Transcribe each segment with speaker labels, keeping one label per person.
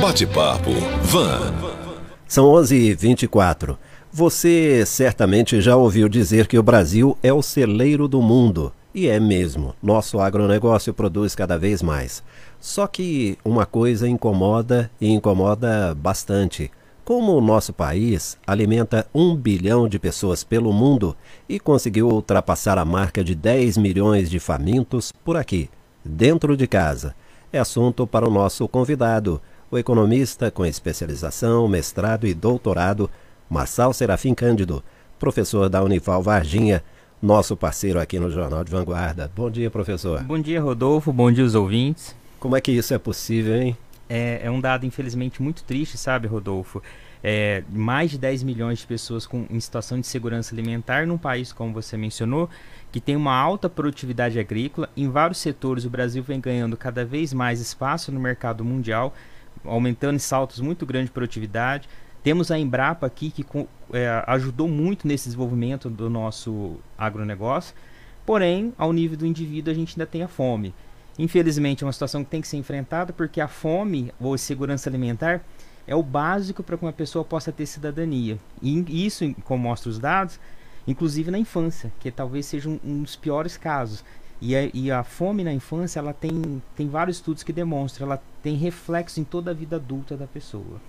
Speaker 1: Bate-papo Van.
Speaker 2: São 11h24. Você certamente já ouviu dizer que o Brasil é o celeiro do mundo. E é mesmo. Nosso agronegócio produz cada vez mais. Só que uma coisa incomoda e incomoda bastante. Como o nosso país alimenta um bilhão de pessoas pelo mundo e conseguiu ultrapassar a marca de 10 milhões de famintos por aqui, dentro de casa, é assunto para o nosso convidado, o economista com especialização, mestrado e doutorado, Marçal Serafim Cândido, professor da Unival Varginha, nosso parceiro aqui no Jornal de Vanguarda. Bom dia, professor.
Speaker 3: Bom dia, Rodolfo. Bom dia, os ouvintes.
Speaker 2: Como é que isso é possível, hein?
Speaker 3: É, é um dado, infelizmente, muito triste, sabe, Rodolfo? É, mais de 10 milhões de pessoas com, em situação de segurança alimentar num país, como você mencionou, que tem uma alta produtividade agrícola. Em vários setores, o Brasil vem ganhando cada vez mais espaço no mercado mundial, aumentando em saltos muito grandes de produtividade. Temos a Embrapa aqui que é, ajudou muito nesse desenvolvimento do nosso agronegócio, porém, ao nível do indivíduo, a gente ainda tem a fome. Infelizmente, é uma situação que tem que ser enfrentada porque a fome ou segurança alimentar é o básico para que uma pessoa possa ter cidadania. E isso, como mostra os dados, inclusive na infância, que talvez seja um, um dos piores casos. E a, e a, fome na infância, ela tem, tem vários estudos que demonstram, ela tem reflexo em toda a vida adulta da pessoa.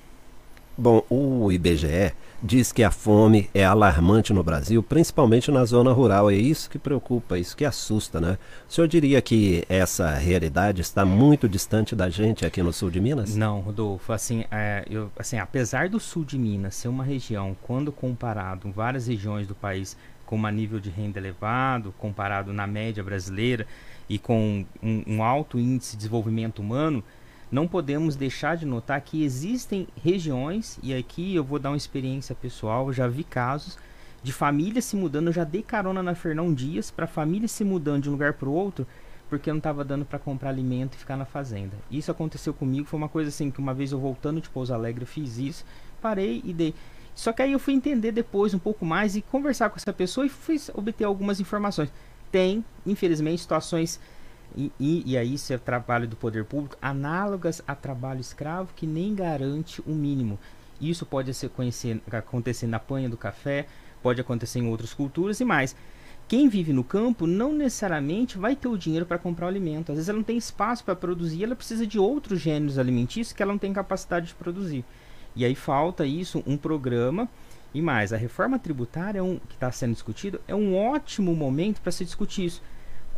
Speaker 2: Bom, o IBGE diz que a fome é alarmante no Brasil, principalmente na zona rural. É isso que preocupa, isso que assusta, né? O senhor diria que essa realidade está muito distante da gente aqui no sul de Minas?
Speaker 3: Não, Rodolfo. Assim, é, eu, assim apesar do sul de Minas ser uma região, quando comparado com várias regiões do país, com um nível de renda elevado, comparado na média brasileira e com um, um alto índice de desenvolvimento humano, não podemos deixar de notar que existem regiões, e aqui eu vou dar uma experiência pessoal, eu já vi casos de famílias se mudando, eu já dei carona na Fernão Dias para família se mudando de um lugar para o outro, porque não estava dando para comprar alimento e ficar na fazenda. Isso aconteceu comigo, foi uma coisa assim que uma vez eu voltando de Pouso Alegre fiz isso, parei e dei. Só que aí eu fui entender depois um pouco mais e conversar com essa pessoa e fui obter algumas informações. Tem, infelizmente, situações e, e, e aí isso é trabalho do poder público, análogas a trabalho escravo que nem garante o mínimo. Isso pode ser conhecer, acontecer na panha do café, pode acontecer em outras culturas e mais. Quem vive no campo não necessariamente vai ter o dinheiro para comprar o alimento. Às vezes ela não tem espaço para produzir, ela precisa de outros gêneros alimentícios que ela não tem capacidade de produzir. E aí falta isso, um programa e mais. A reforma tributária é um, que está sendo discutido é um ótimo momento para se discutir isso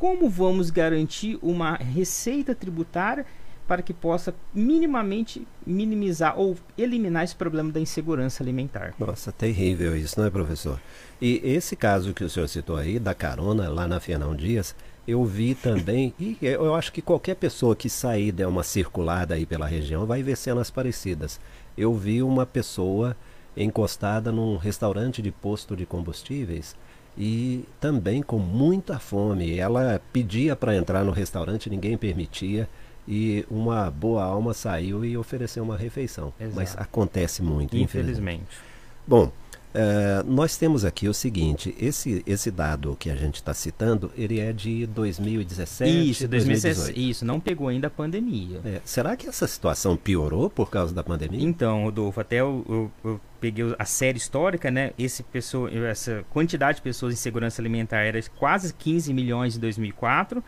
Speaker 3: como vamos garantir uma receita tributária para que possa minimamente minimizar ou eliminar esse problema da insegurança alimentar.
Speaker 2: Nossa, terrível isso, não é, professor? E esse caso que o senhor citou aí, da carona lá na Fernão Dias, eu vi também, e eu acho que qualquer pessoa que sair der uma circulada aí pela região vai ver cenas parecidas. Eu vi uma pessoa encostada num restaurante de posto de combustíveis e também com muita fome. Ela pedia para entrar no restaurante, ninguém permitia. E uma boa alma saiu e ofereceu uma refeição. Exato. Mas acontece muito, infelizmente. infelizmente. Bom, uh, nós temos aqui o seguinte: esse, esse dado que a gente está citando, ele é de 2017.
Speaker 3: Isso, 2018. Isso, não pegou ainda a pandemia.
Speaker 2: É, será que essa situação piorou por causa da pandemia?
Speaker 3: Então, Rodolfo, até eu, eu, eu peguei a série histórica, né? Esse pessoa, essa quantidade de pessoas em segurança alimentar era quase 15 milhões em 2004,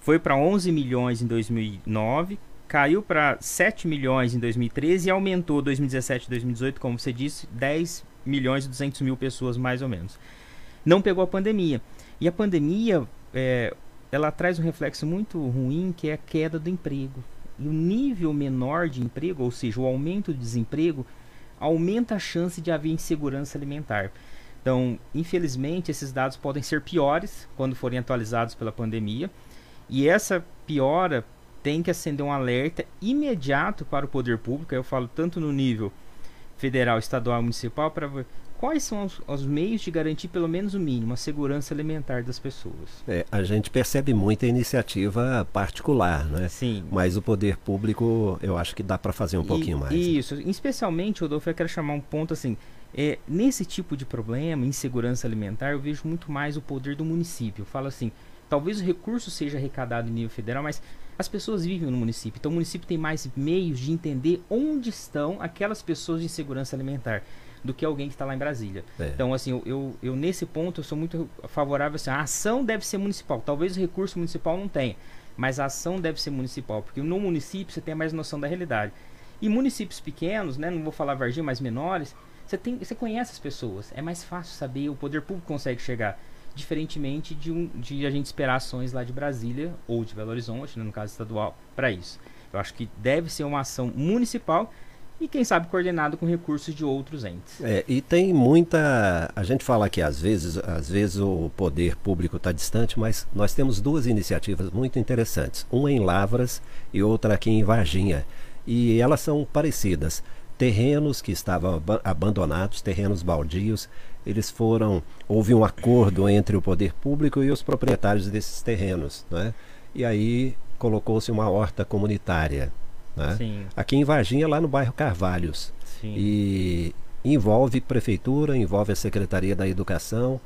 Speaker 3: foi para 11 milhões em 2009, caiu para 7 milhões em 2013 e aumentou 2017 e 2018, como você disse, 10 milhões e 200 mil pessoas mais ou menos. Não pegou a pandemia. E a pandemia, é, ela traz um reflexo muito ruim, que é a queda do emprego. E o nível menor de emprego, ou seja, o aumento do desemprego, aumenta a chance de haver insegurança alimentar. Então, infelizmente, esses dados podem ser piores quando forem atualizados pela pandemia, e essa piora tem que acender um alerta imediato para o poder público. Eu falo tanto no nível federal, estadual, municipal para quais são os, os, meios de garantir pelo menos o mínimo a segurança alimentar das pessoas.
Speaker 2: É, a gente percebe muita iniciativa particular, né?
Speaker 3: Sim.
Speaker 2: Mas o poder público, eu acho que dá para fazer um e, pouquinho mais.
Speaker 3: Isso, né? especialmente, Rodolfo, eu quero chamar um ponto assim. É, nesse tipo de problema, insegurança alimentar, eu vejo muito mais o poder do município. Falo assim, talvez o recurso seja arrecadado em nível federal, mas As pessoas vivem no município, então o município tem mais meios de entender onde estão aquelas pessoas de insegurança alimentar do que alguém que está lá em Brasília. É. Então, assim, eu, eu, eu, nesse ponto eu sou muito favorável assim, a ação deve ser municipal. Talvez o recurso municipal não tenha, mas a ação deve ser municipal, porque no município você tem mais noção da realidade. E municípios pequenos, né, não vou falar Varginha, mas menores, você, tem, você conhece as pessoas, é mais fácil saber, o poder público consegue chegar. Diferentemente de, um, de a gente esperar ações lá de Brasília ou de Belo Horizonte, né, no caso estadual, para isso. Eu acho que deve ser uma ação municipal e quem sabe coordenado com recursos de outros entes.
Speaker 2: É, e tem muita. A gente fala que às vezes, às vezes o poder público está distante, mas nós temos duas iniciativas muito interessantes, uma em Lavras e outra aqui em Varginha. E elas são parecidas. Terrenos que estavam ab abandonados, terrenos baldios, eles foram. Houve um acordo entre o poder público e os proprietários desses terrenos. Né? E aí colocou-se uma horta comunitária né? Aqui em Varginha, lá no bairro Carvalhos. Sim. E envolve prefeitura, envolve a Secretaria da Educação.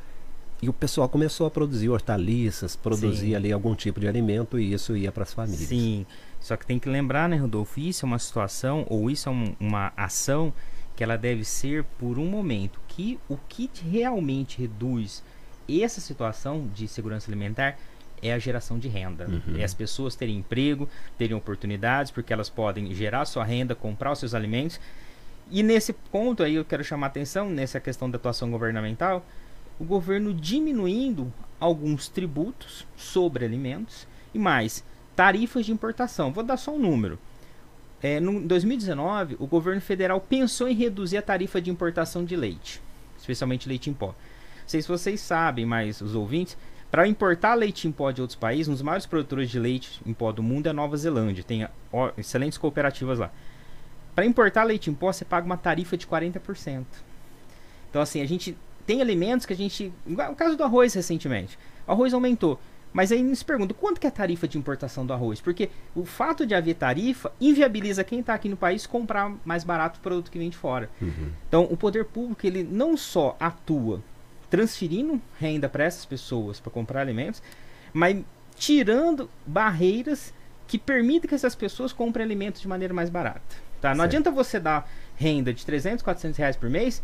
Speaker 2: E o pessoal começou a produzir hortaliças, produzir Sim. ali algum tipo de alimento e isso ia para as famílias.
Speaker 3: Sim, só que tem que lembrar, né, Rodolfo? Isso é uma situação ou isso é um, uma ação que ela deve ser por um momento. Que o que realmente reduz essa situação de segurança alimentar é a geração de renda. Uhum. É as pessoas terem emprego, terem oportunidades, porque elas podem gerar sua renda, comprar os seus alimentos. E nesse ponto aí eu quero chamar a atenção, nessa questão da atuação governamental, o governo diminuindo alguns tributos sobre alimentos e mais tarifas de importação. Vou dar só um número. É, no 2019, o governo federal pensou em reduzir a tarifa de importação de leite, especialmente leite em pó. Não sei se vocês sabem, mas os ouvintes, para importar leite em pó de outros países, um dos maiores produtores de leite em pó do mundo é a Nova Zelândia. Tem ó, excelentes cooperativas lá. Para importar leite em pó, você paga uma tarifa de 40%. Então, assim, a gente tem alimentos que a gente. O caso do arroz recentemente. O arroz aumentou. Mas aí nos pergunta quanto que é a tarifa de importação do arroz? Porque o fato de haver tarifa inviabiliza quem está aqui no país comprar mais barato o produto que vem de fora. Uhum. Então, o poder público ele não só atua transferindo renda para essas pessoas para comprar alimentos, mas tirando barreiras que permitem que essas pessoas comprem alimentos de maneira mais barata. Tá? Não certo. adianta você dar renda de 300, 400 reais por mês,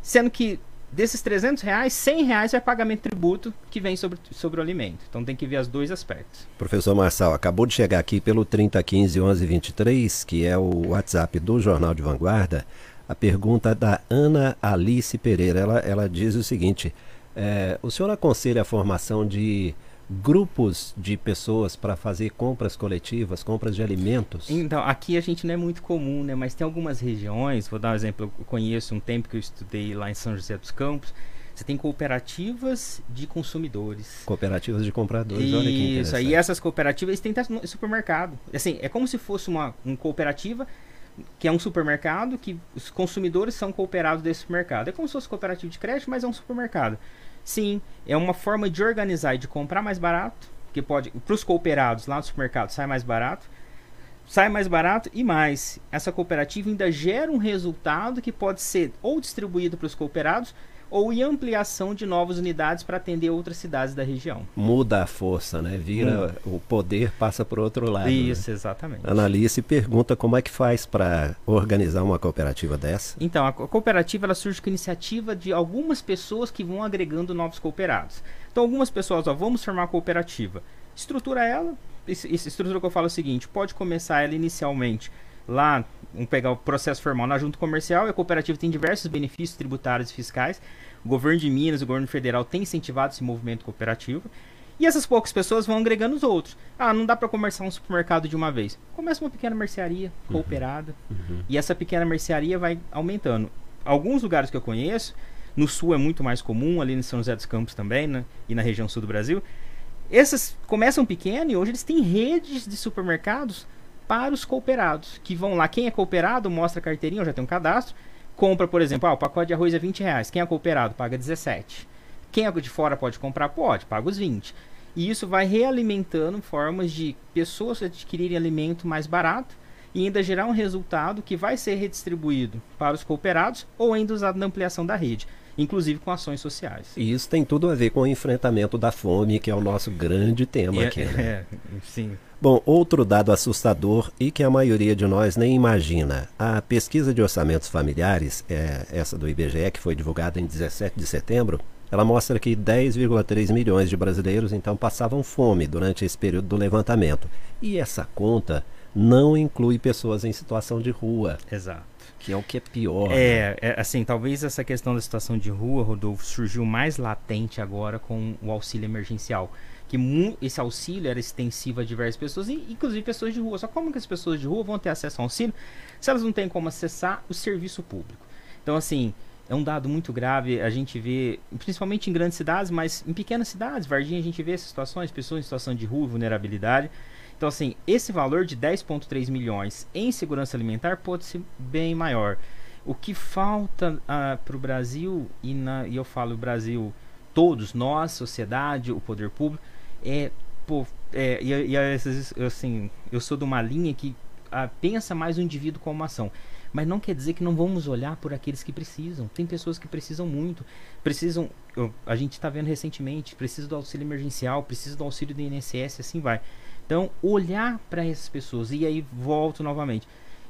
Speaker 3: sendo que desses 300 reais, 100 reais é pagamento de tributo que vem sobre, sobre o alimento. Então tem que ver os dois aspectos.
Speaker 2: Professor Marçal, acabou de chegar aqui pelo 3015 1123, que é o WhatsApp do Jornal de Vanguarda, a pergunta da Ana Alice Pereira. Ela, ela diz o seguinte: é, o senhor aconselha a formação de grupos de pessoas para fazer compras coletivas, compras de alimentos?
Speaker 3: Então, aqui a gente não é muito comum, né? Mas tem algumas regiões, vou dar um exemplo, eu conheço um tempo que eu estudei lá em São José dos Campos, você tem cooperativas de consumidores.
Speaker 2: Cooperativas de compradores,
Speaker 3: Isso, olha que Isso, e essas cooperativas têm no supermercado. Assim, é como se fosse uma, uma cooperativa que é um supermercado que os consumidores são cooperados desse supermercado. É como se fosse cooperativo de crédito, mas é um supermercado. Sim, é uma forma de organizar e de comprar mais barato, que pode para os cooperados lá no supermercado sai mais barato, sai mais barato e mais. Essa cooperativa ainda gera um resultado que pode ser ou distribuído para os cooperados ou em ampliação de novas unidades para atender outras cidades da região.
Speaker 2: Muda a força, né? Vira hum. o poder passa para o outro lado. Né?
Speaker 3: Isso, né? exatamente.
Speaker 2: Analice pergunta como é que faz para organizar uma cooperativa dessa.
Speaker 3: Então, a cooperativa ela surge com a iniciativa de algumas pessoas que vão agregando novos cooperados. Então, algumas pessoas, ó, vamos formar uma cooperativa. Estrutura ela, essa estrutura que eu falo é o seguinte, pode começar ela inicialmente lá vamos pegar o processo formal na junta comercial, a cooperativa tem diversos benefícios tributários e fiscais. O governo de Minas, o governo federal tem incentivado esse movimento cooperativo. E essas poucas pessoas vão agregando os outros. Ah, não dá para começar um supermercado de uma vez. Começa uma pequena mercearia uhum. cooperada. Uhum. E essa pequena mercearia vai aumentando. Alguns lugares que eu conheço, no sul é muito mais comum, ali em São José dos Campos também, né? E na região sul do Brasil. Essas começam pequeno e hoje eles têm redes de supermercados para os cooperados, que vão lá. Quem é cooperado mostra a carteirinha, já tem um cadastro, compra, por exemplo, ah, o pacote de arroz é 20 reais. Quem é cooperado paga 17. Quem é de fora pode comprar? Pode, paga os 20. E isso vai realimentando formas de pessoas adquirirem alimento mais barato e ainda gerar um resultado que vai ser redistribuído para os cooperados ou ainda usado na ampliação da rede inclusive com ações sociais.
Speaker 2: E isso tem tudo a ver com o enfrentamento da fome, que é o nosso grande tema
Speaker 3: é,
Speaker 2: aqui. Né?
Speaker 3: É, sim.
Speaker 2: Bom, outro dado assustador e que a maioria de nós nem imagina. A pesquisa de orçamentos familiares, é, essa do IBGE, que foi divulgada em 17 de setembro, ela mostra que 10,3 milhões de brasileiros então passavam fome durante esse período do levantamento. E essa conta não inclui pessoas em situação de rua.
Speaker 3: Exato
Speaker 2: que é o que é pior.
Speaker 3: É, né? é, assim, talvez essa questão da situação de rua, Rodolfo, surgiu mais latente agora com o auxílio emergencial. Que esse auxílio era extensivo a diversas pessoas, inclusive pessoas de rua. Só como que as pessoas de rua vão ter acesso ao auxílio se elas não têm como acessar o serviço público? Então, assim, é um dado muito grave. A gente vê, principalmente em grandes cidades, mas em pequenas cidades, Varginha, a gente vê essas situações, pessoas em situação de rua, vulnerabilidade. Então, assim, esse valor de 10,3 milhões em segurança alimentar pode ser bem maior. O que falta ah, para o Brasil, e, na, e eu falo Brasil, todos, nós, sociedade, o poder público, é. Pô, é, e, e assim, eu sou de uma linha que uh, pensa mais o indivíduo como ação. Mas não quer dizer que não vamos olhar por aqueles que precisam. Tem pessoas que precisam muito. Precisam. A gente está vendo recentemente, precisa do auxílio emergencial, precisa do auxílio do INSS, assim vai. Então, olhar para essas pessoas, e aí volto novamente.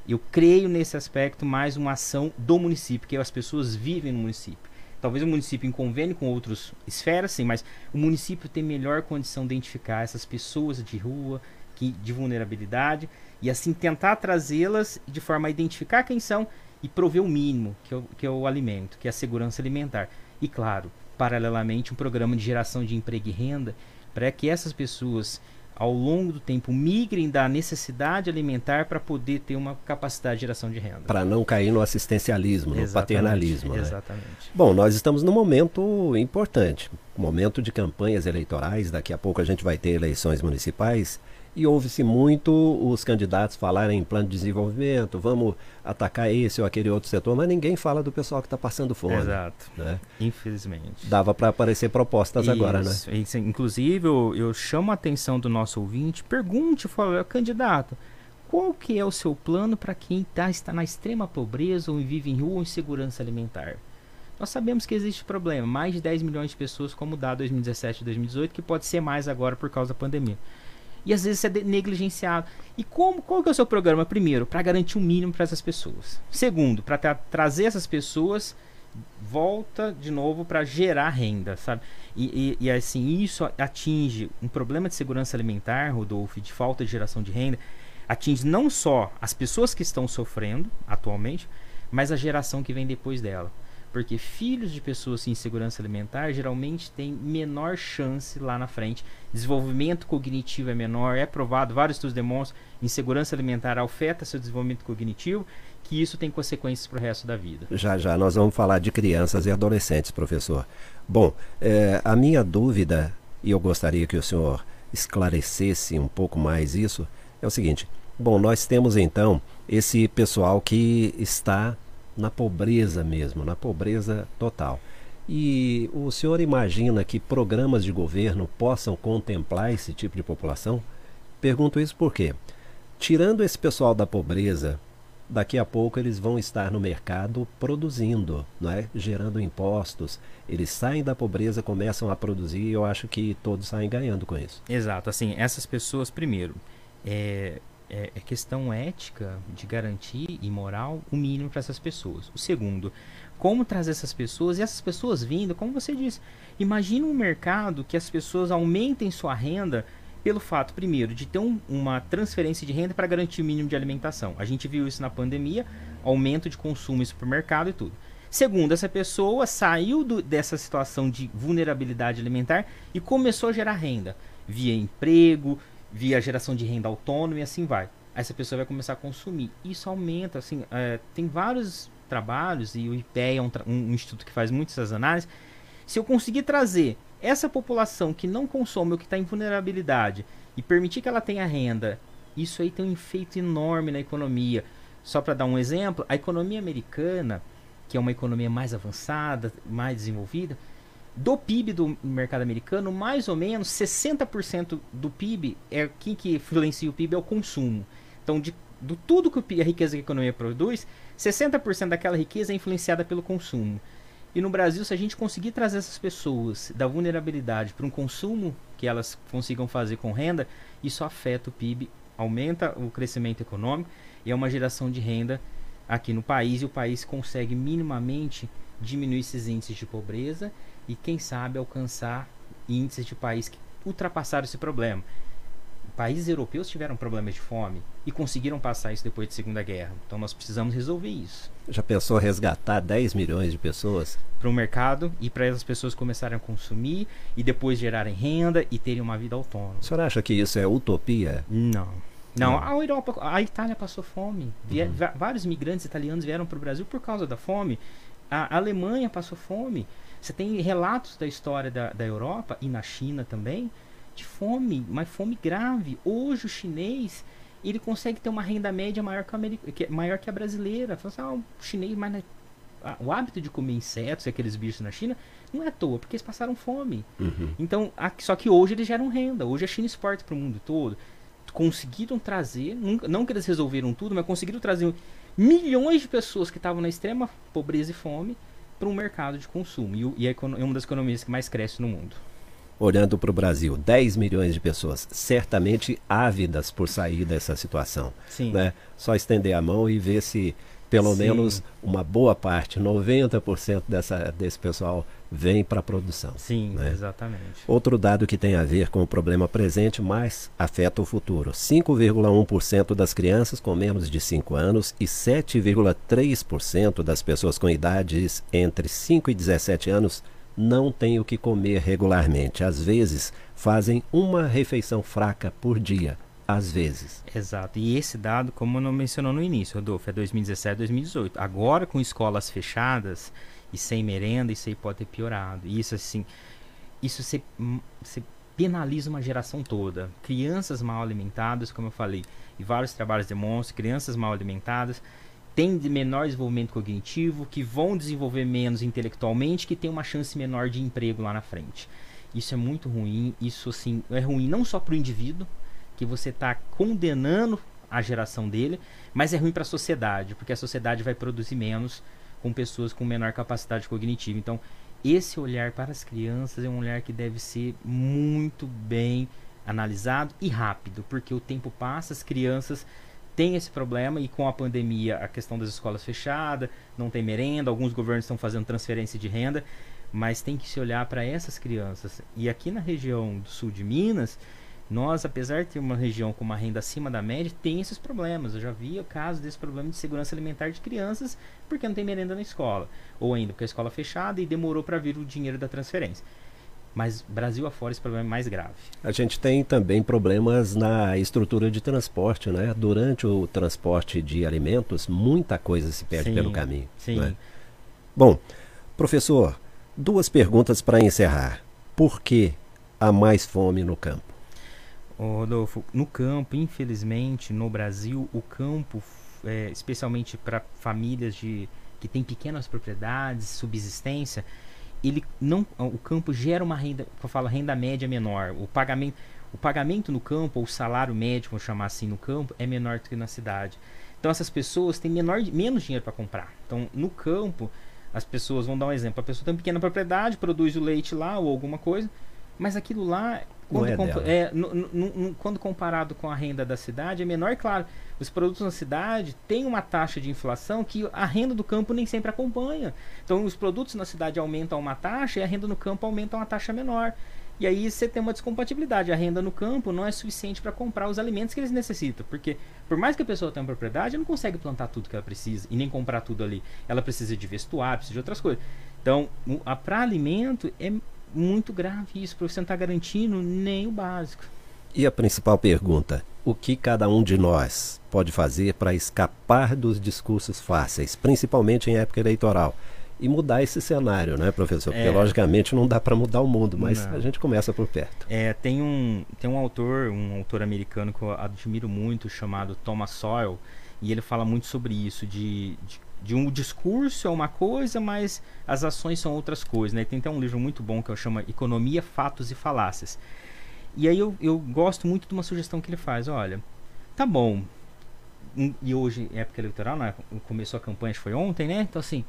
Speaker 3: Eu creio nesse aspecto mais uma ação do município, que as pessoas vivem no município. Talvez o município em convênio com outras esferas, sim, mas o município tem melhor condição de identificar essas pessoas de rua, que, de vulnerabilidade, e assim tentar trazê-las de forma a identificar quem são e prover o mínimo, que é o, que é o alimento, que é a segurança alimentar. E claro, paralelamente, um programa de geração de emprego e renda para que essas pessoas ao longo do tempo migrem da necessidade alimentar para poder ter uma capacidade de geração de renda.
Speaker 2: Para não cair no assistencialismo, no exatamente, paternalismo. Né?
Speaker 3: Exatamente.
Speaker 2: Bom, nós estamos num momento importante, momento de campanhas eleitorais. Daqui a pouco a gente vai ter eleições municipais e ouve-se muito os candidatos falarem em plano de desenvolvimento, vamos atacar esse ou aquele outro setor, mas ninguém fala do pessoal que está passando fome.
Speaker 3: Exato. Né? Infelizmente.
Speaker 2: Dava para aparecer propostas
Speaker 3: Isso.
Speaker 2: agora, né?
Speaker 3: Isso. Inclusive, eu, eu, chamo a atenção do nosso ouvinte, pergunte, fala, candidato, qual que é o seu plano para quem tá, está na extrema pobreza ou vive em rua ou insegurança alimentar? Nós sabemos que existe problema, mais de 10 milhões de pessoas, como dá 2017 e 2018, que pode ser mais agora por causa da pandemia e às vezes é negligenciado. E como, qual que é o seu programa? Primeiro, para garantir um mínimo para essas pessoas. Segundo, para tra trazer essas pessoas volta de novo para gerar renda, sabe? E, e, e, assim, isso atinge um problema de segurança alimentar, Rodolfo, de falta de geração de renda, atinge não só as pessoas que estão sofrendo atualmente, mas a geração que vem depois dela. Porque filhos de pessoas em segurança alimentar geralmente têm menor chance lá na frente. Desenvolvimento cognitivo é menor, é provado, vários estudos demonstram, insegurança alimentar afeta seu desenvolvimento cognitivo, que isso tem consequências para o resto da vida.
Speaker 2: Já, já, nós vamos falar de crianças e adolescentes, professor. Bom, é, a minha dúvida, e eu gostaria que o senhor esclarecesse um pouco mais isso, é o seguinte. Bom, nós temos então esse pessoal que está na pobreza mesmo, na pobreza total. E o senhor imagina que programas de governo possam contemplar esse tipo de população? Pergunto isso porque, tirando esse pessoal da pobreza, daqui a pouco eles vão estar no mercado produzindo, não é? gerando impostos. Eles saem da pobreza, começam a produzir e eu acho que todos saem ganhando com isso.
Speaker 3: Exato. Assim, essas pessoas, primeiro, é, é, é questão ética de garantir e moral o mínimo para essas pessoas. O segundo, como trazer essas pessoas e essas pessoas vindo, como você disse, imagina um mercado que as pessoas aumentem sua renda pelo fato, primeiro, de ter um, uma transferência de renda para garantir o mínimo de alimentação. A gente viu isso na pandemia, aumento de consumo em supermercado e tudo. Segundo, essa pessoa saiu do, dessa situação de vulnerabilidade alimentar e começou a gerar renda via emprego, via geração de renda autônoma e assim vai. Essa pessoa vai começar a consumir. Isso aumenta, assim, é, tem vários trabalhos e o IPEA é um, um, instituto que faz muitas análises. Se eu conseguir trazer essa população que não consome ou que está em vulnerabilidade e permitir que ela tenha renda, isso aí tem um efeito enorme na economia. Só para dar um exemplo, a economia americana, que é uma economia mais avançada, mais desenvolvida, do PIB do mercado americano, mais ou menos 60% do PIB é quem que influencia o PIB é o consumo. Então, de do tudo que a riqueza que a economia produz, 60% daquela riqueza é influenciada pelo consumo. E no Brasil, se a gente conseguir trazer essas pessoas da vulnerabilidade para um consumo que elas consigam fazer com renda, isso afeta o PIB, aumenta o crescimento econômico e é uma geração de renda aqui no país e o país consegue minimamente diminuir esses índices de pobreza e quem sabe alcançar índices de país que ultrapassaram esse problema países europeus tiveram problemas de fome e conseguiram passar isso depois da Segunda Guerra. Então nós precisamos resolver isso.
Speaker 2: Já pensou resgatar 10 milhões de pessoas?
Speaker 3: Para o mercado e para essas pessoas começarem a consumir e depois gerarem renda e terem uma vida autônoma.
Speaker 2: O senhor acha que isso é utopia?
Speaker 3: Não. Não, a Europa, a Itália passou fome. Vier, uhum. Vários migrantes italianos vieram para o Brasil por causa da fome. A Alemanha passou fome. Você tem relatos da história da, da Europa e na China também de fome, mas fome grave. Hoje o chinês ele consegue ter uma renda média maior que a, que, maior que a brasileira. Assim, ah, o chinês, mas né, o hábito de comer insetos, aqueles bichos na China, não é à toa, porque eles passaram fome. Uhum. Então, só que hoje eles geram renda. Hoje a China exporta para o mundo todo. Conseguiram trazer, não que eles resolveram tudo, mas conseguiram trazer milhões de pessoas que estavam na extrema pobreza e fome para um mercado de consumo. E, e é uma das economias que mais cresce no mundo
Speaker 2: olhando para o Brasil, 10 milhões de pessoas certamente ávidas por sair dessa situação. Sim. Né? Só estender a mão e ver se pelo Sim. menos uma boa parte, 90% dessa, desse pessoal vem para a produção.
Speaker 3: Sim, né? exatamente.
Speaker 2: Outro dado que tem a ver com o problema presente, mas afeta o futuro. 5,1% das crianças com menos de 5 anos e 7,3% das pessoas com idades entre 5 e 17 anos não têm o que comer regularmente. Às vezes, fazem uma refeição fraca por dia. Às vezes.
Speaker 3: Exato. E esse dado, como não mencionou no início, Rodolfo, é 2017, 2018. Agora, com escolas fechadas e sem merenda, isso aí pode ter piorado. Isso, assim, isso se, se penaliza uma geração toda. Crianças mal alimentadas, como eu falei, e vários trabalhos demonstram, crianças mal alimentadas têm menor desenvolvimento cognitivo, que vão desenvolver menos intelectualmente, que tem uma chance menor de emprego lá na frente. Isso é muito ruim. Isso assim é ruim não só para o indivíduo, que você está condenando a geração dele, mas é ruim para a sociedade, porque a sociedade vai produzir menos com pessoas com menor capacidade cognitiva. Então, esse olhar para as crianças é um olhar que deve ser muito bem analisado e rápido, porque o tempo passa, as crianças tem esse problema e com a pandemia a questão das escolas fechadas, não tem merenda, alguns governos estão fazendo transferência de renda, mas tem que se olhar para essas crianças. E aqui na região do sul de Minas, nós, apesar de ter uma região com uma renda acima da média, tem esses problemas. Eu já vi o caso desse problema de segurança alimentar de crianças porque não tem merenda na escola, ou ainda porque a escola é fechada e demorou para vir o dinheiro da transferência. Mas Brasil afora esse problema é mais grave.
Speaker 2: A gente tem também problemas na estrutura de transporte, né? Durante o transporte de alimentos, muita coisa se perde sim, pelo caminho. Sim. Né? Bom, professor, duas perguntas para encerrar. Por que há mais fome no campo?
Speaker 3: Ô, Rodolfo, no campo, infelizmente, no Brasil, o campo, é, especialmente para famílias de, que têm pequenas propriedades, subsistência, ele não o campo gera uma renda, eu falo renda média menor. O pagamento o pagamento no campo, ou o salário médio, vamos chamar assim, no campo, é menor do que na cidade. Então essas pessoas têm menor, menos dinheiro para comprar. Então no campo, as pessoas vão dar um exemplo, a pessoa tem uma pequena propriedade, produz o leite lá ou alguma coisa, mas aquilo lá quando, é compa é, quando comparado com a renda da cidade, é menor, claro. Os produtos na cidade têm uma taxa de inflação que a renda do campo nem sempre acompanha. Então, os produtos na cidade aumentam uma taxa e a renda no campo aumenta uma taxa menor. E aí você tem uma descompatibilidade. A renda no campo não é suficiente para comprar os alimentos que eles necessitam. Porque, por mais que a pessoa tenha uma propriedade, ela não consegue plantar tudo que ela precisa e nem comprar tudo ali. Ela precisa de vestuário, precisa de outras coisas. Então, para alimento é muito grave isso, porque você não está garantindo nem o básico.
Speaker 2: E a principal pergunta: o que cada um de nós pode fazer para escapar dos discursos fáceis, principalmente em época eleitoral? E mudar esse cenário, né, professor? Porque, é, logicamente, não dá para mudar o mundo, mas não. a gente começa por perto.
Speaker 3: É, tem um, tem um autor, um autor americano que eu admiro muito, chamado Thomas Sowell, e ele fala muito sobre isso, de, de de um discurso é uma coisa, mas as ações são outras coisas. Né? Tem até um livro muito bom que eu chamo Economia, Fatos e Falácias. E aí eu, eu gosto muito de uma sugestão que ele faz. Olha, tá bom, e hoje, época eleitoral, né? começou a campanha, foi ontem, né? Então, assim,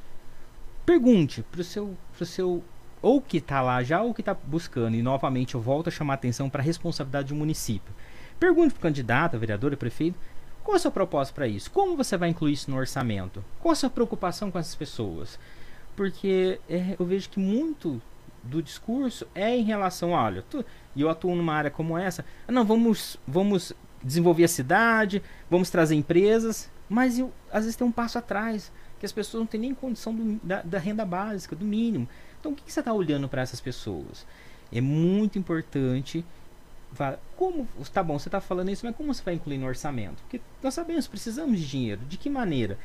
Speaker 3: pergunte pro seu, seu ou que está lá já ou que está buscando. E novamente eu volto a chamar a atenção para a responsabilidade do município. Pergunte para o candidato, vereador prefeito, qual é a sua proposta para isso? Como você vai incluir isso no orçamento? Qual a sua preocupação com essas pessoas? Porque é, eu vejo que muito do discurso é em relação, olha, eu atuo numa área como essa, não, vamos, vamos desenvolver a cidade, vamos trazer empresas, mas eu, às vezes tem um passo atrás, que as pessoas não têm nem condição do, da, da, renda básica, do mínimo. Então, o que, que você está olhando para essas pessoas? É muito importante. Como, tá bom, você está falando isso, mas como você vai incluir no orçamento? Porque nós sabemos, precisamos de dinheiro. De que maneira?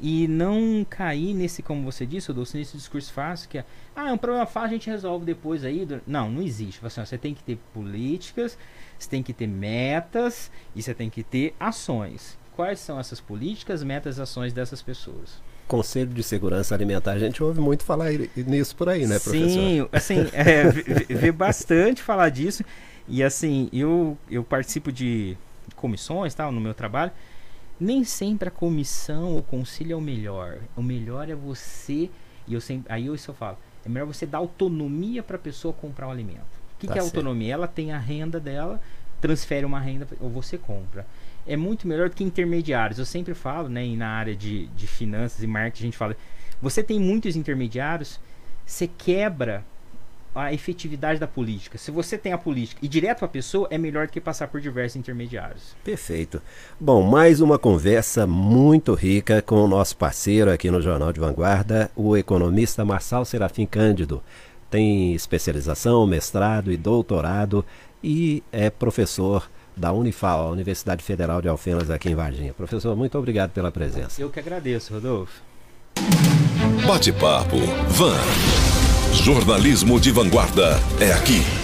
Speaker 3: E não cair nesse, como você disse, Adolfo, nesse discurso fácil que é, ah, é um problema fácil, a gente resolve depois aí. Não, não existe. Assim, você tem que ter políticas, você tem que ter metas e você tem que ter ações. Quais são essas políticas, metas, ações dessas pessoas?
Speaker 2: Conselho de Segurança Alimentar, a gente ouve muito falar nisso por aí, né, professor?
Speaker 3: Sim, assim, é, vê bastante falar disso. E assim, eu, eu participo de comissões tal, no meu trabalho. Nem sempre a comissão ou conselho é o melhor. O melhor é você. E eu sempre, aí eu, isso eu falo. É melhor você dar autonomia para a pessoa comprar o alimento. O que, tá que é autonomia? Ela tem a renda dela, transfere uma renda ou você compra é muito melhor do que intermediários. Eu sempre falo, né, na área de, de finanças e marketing, a gente fala, você tem muitos intermediários, você quebra a efetividade da política. Se você tem a política e direto para a pessoa, é melhor do que passar por diversos intermediários.
Speaker 2: Perfeito. Bom, mais uma conversa muito rica com o nosso parceiro aqui no Jornal de Vanguarda, o economista Marçal Serafim Cândido. Tem especialização, mestrado e doutorado e é professor da Unifal, a Universidade Federal de Alfenas aqui em Varginha. Professor, muito obrigado pela presença.
Speaker 3: Eu que agradeço, Rodolfo.
Speaker 1: Bate-papo Van. Jornalismo de vanguarda é aqui.